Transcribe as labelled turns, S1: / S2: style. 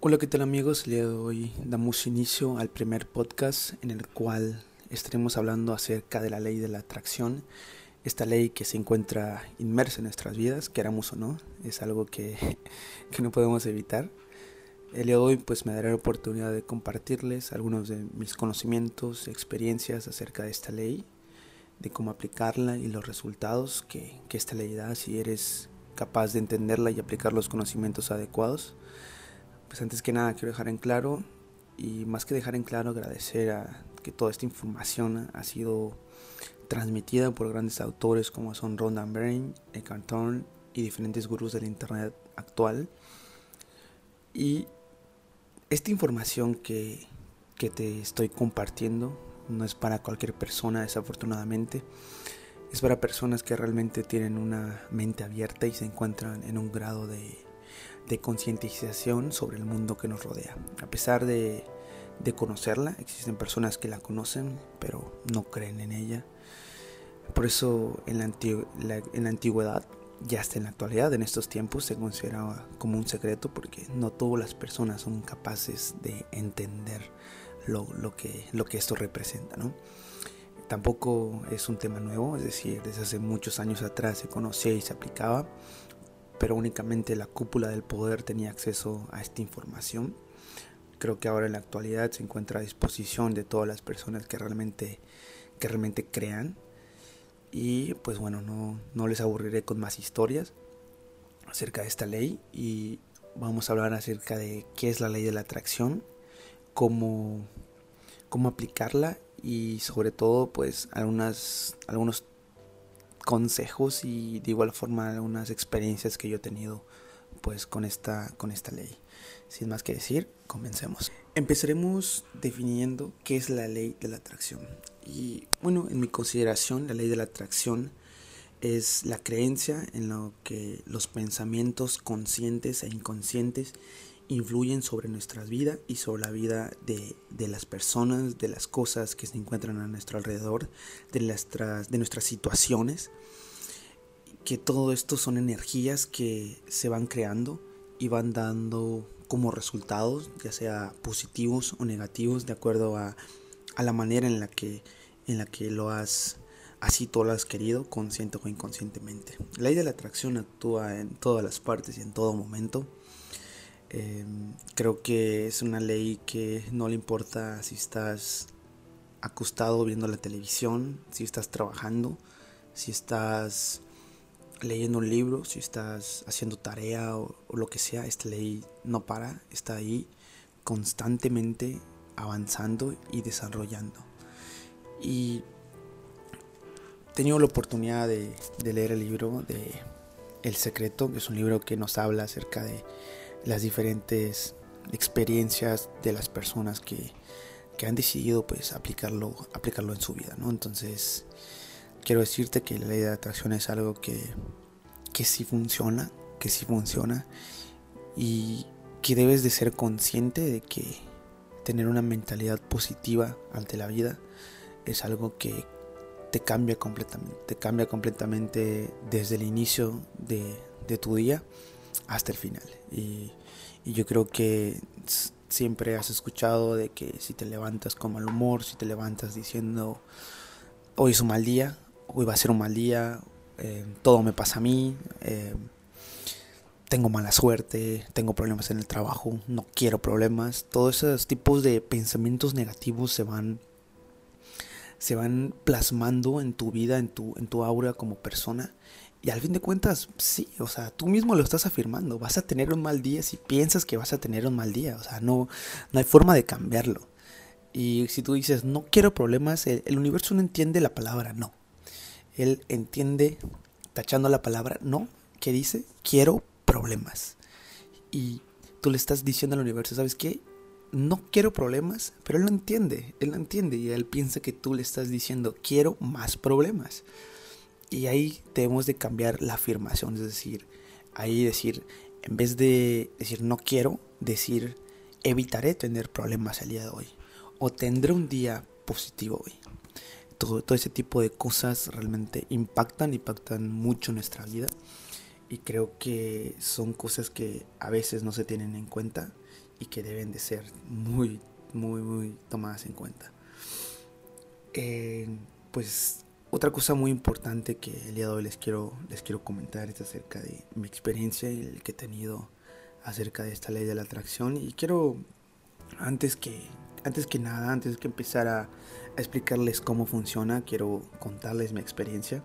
S1: Hola, ¿qué tal amigos? El día de hoy damos inicio al primer podcast en el cual estaremos hablando acerca de la ley de la atracción. Esta ley que se encuentra inmersa en nuestras vidas, queramos o no, es algo que, que no podemos evitar. El día de hoy pues me daré la oportunidad de compartirles algunos de mis conocimientos, experiencias acerca de esta ley, de cómo aplicarla y los resultados que, que esta ley da si eres capaz de entenderla y aplicar los conocimientos adecuados. Pues antes que nada quiero dejar en claro y más que dejar en claro agradecer a que toda esta información ha sido transmitida por grandes autores como son Rondan Brain, Eckhart Tolle y diferentes gurús del internet actual. Y esta información que, que te estoy compartiendo no es para cualquier persona desafortunadamente. Es para personas que realmente tienen una mente abierta y se encuentran en un grado de, de concientización sobre el mundo que nos rodea. A pesar de, de conocerla, existen personas que la conocen pero no creen en ella. Por eso en la, la, en la antigüedad ya hasta en la actualidad, en estos tiempos, se considera como un secreto porque no todas las personas son capaces de entender lo, lo, que, lo que esto representa, ¿no? Tampoco es un tema nuevo, es decir, desde hace muchos años atrás se conocía y se aplicaba, pero únicamente la cúpula del poder tenía acceso a esta información. Creo que ahora en la actualidad se encuentra a disposición de todas las personas que realmente, que realmente crean y pues bueno, no, no les aburriré con más historias acerca de esta ley y vamos a hablar acerca de qué es la ley de la atracción, cómo, cómo aplicarla y sobre todo pues algunas, algunos consejos y de igual forma algunas experiencias que yo he tenido pues con esta, con esta ley. Sin más que decir, comencemos. Empezaremos definiendo qué es la ley de la atracción. Y bueno, en mi consideración, la ley de la atracción es la creencia en lo que los pensamientos conscientes e inconscientes influyen sobre nuestra vida y sobre la vida de, de, las personas, de las cosas que se encuentran a nuestro alrededor, de nuestras, de nuestras situaciones. Que todo esto son energías que se van creando y van dando como resultados, ya sea positivos o negativos, de acuerdo a, a la manera en la que en la que lo has así todo lo has querido, consciente o inconscientemente. La ley de la atracción actúa en todas las partes y en todo momento. Eh, creo que es una ley que no le importa si estás acostado viendo la televisión, si estás trabajando, si estás leyendo un libro, si estás haciendo tarea o, o lo que sea, esta ley no para, está ahí constantemente avanzando y desarrollando. Y he tenido la oportunidad de, de, leer el libro de El Secreto, que es un libro que nos habla acerca de las diferentes experiencias de las personas que, que han decidido pues aplicarlo, aplicarlo en su vida, ¿no? Entonces, quiero decirte que la ley de atracción es algo que, que sí funciona, que sí funciona y que debes de ser consciente de que tener una mentalidad positiva ante la vida es algo que te cambia completamente, te cambia completamente desde el inicio de, de tu día hasta el final. Y, yo creo que siempre has escuchado de que si te levantas con mal humor, si te levantas diciendo hoy es un mal día, hoy va a ser un mal día, eh, todo me pasa a mí, eh, tengo mala suerte, tengo problemas en el trabajo, no quiero problemas, todos esos tipos de pensamientos negativos se van se van plasmando en tu vida, en tu, en tu aura como persona. Y al fin de cuentas, sí, o sea, tú mismo lo estás afirmando. Vas a tener un mal día si piensas que vas a tener un mal día. O sea, no, no hay forma de cambiarlo. Y si tú dices, no quiero problemas, el, universo no entiende la palabra no. Él entiende, tachando la palabra no, que dice, quiero problemas. Y tú le estás diciendo al universo, ¿sabes qué? no quiero problemas, pero él lo entiende, él lo entiende y él piensa que tú le estás diciendo quiero más problemas. Y ahí debemos de cambiar la afirmación, es decir, ahí decir, en vez de decir no quiero, decir evitaré tener problemas el día de hoy o tendré un día positivo hoy. Todo, todo ese tipo de cosas realmente impactan, impactan mucho nuestra vida y creo que son cosas que a veces no se tienen en cuenta y que deben de ser muy, muy, muy tomadas en cuenta. Eh, pues otra cosa muy importante que el día de hoy les quiero, les quiero comentar es acerca de mi experiencia y el que he tenido acerca de esta ley de la atracción y quiero antes que antes que nada, antes que empezar a, a explicarles cómo funciona, quiero contarles mi experiencia.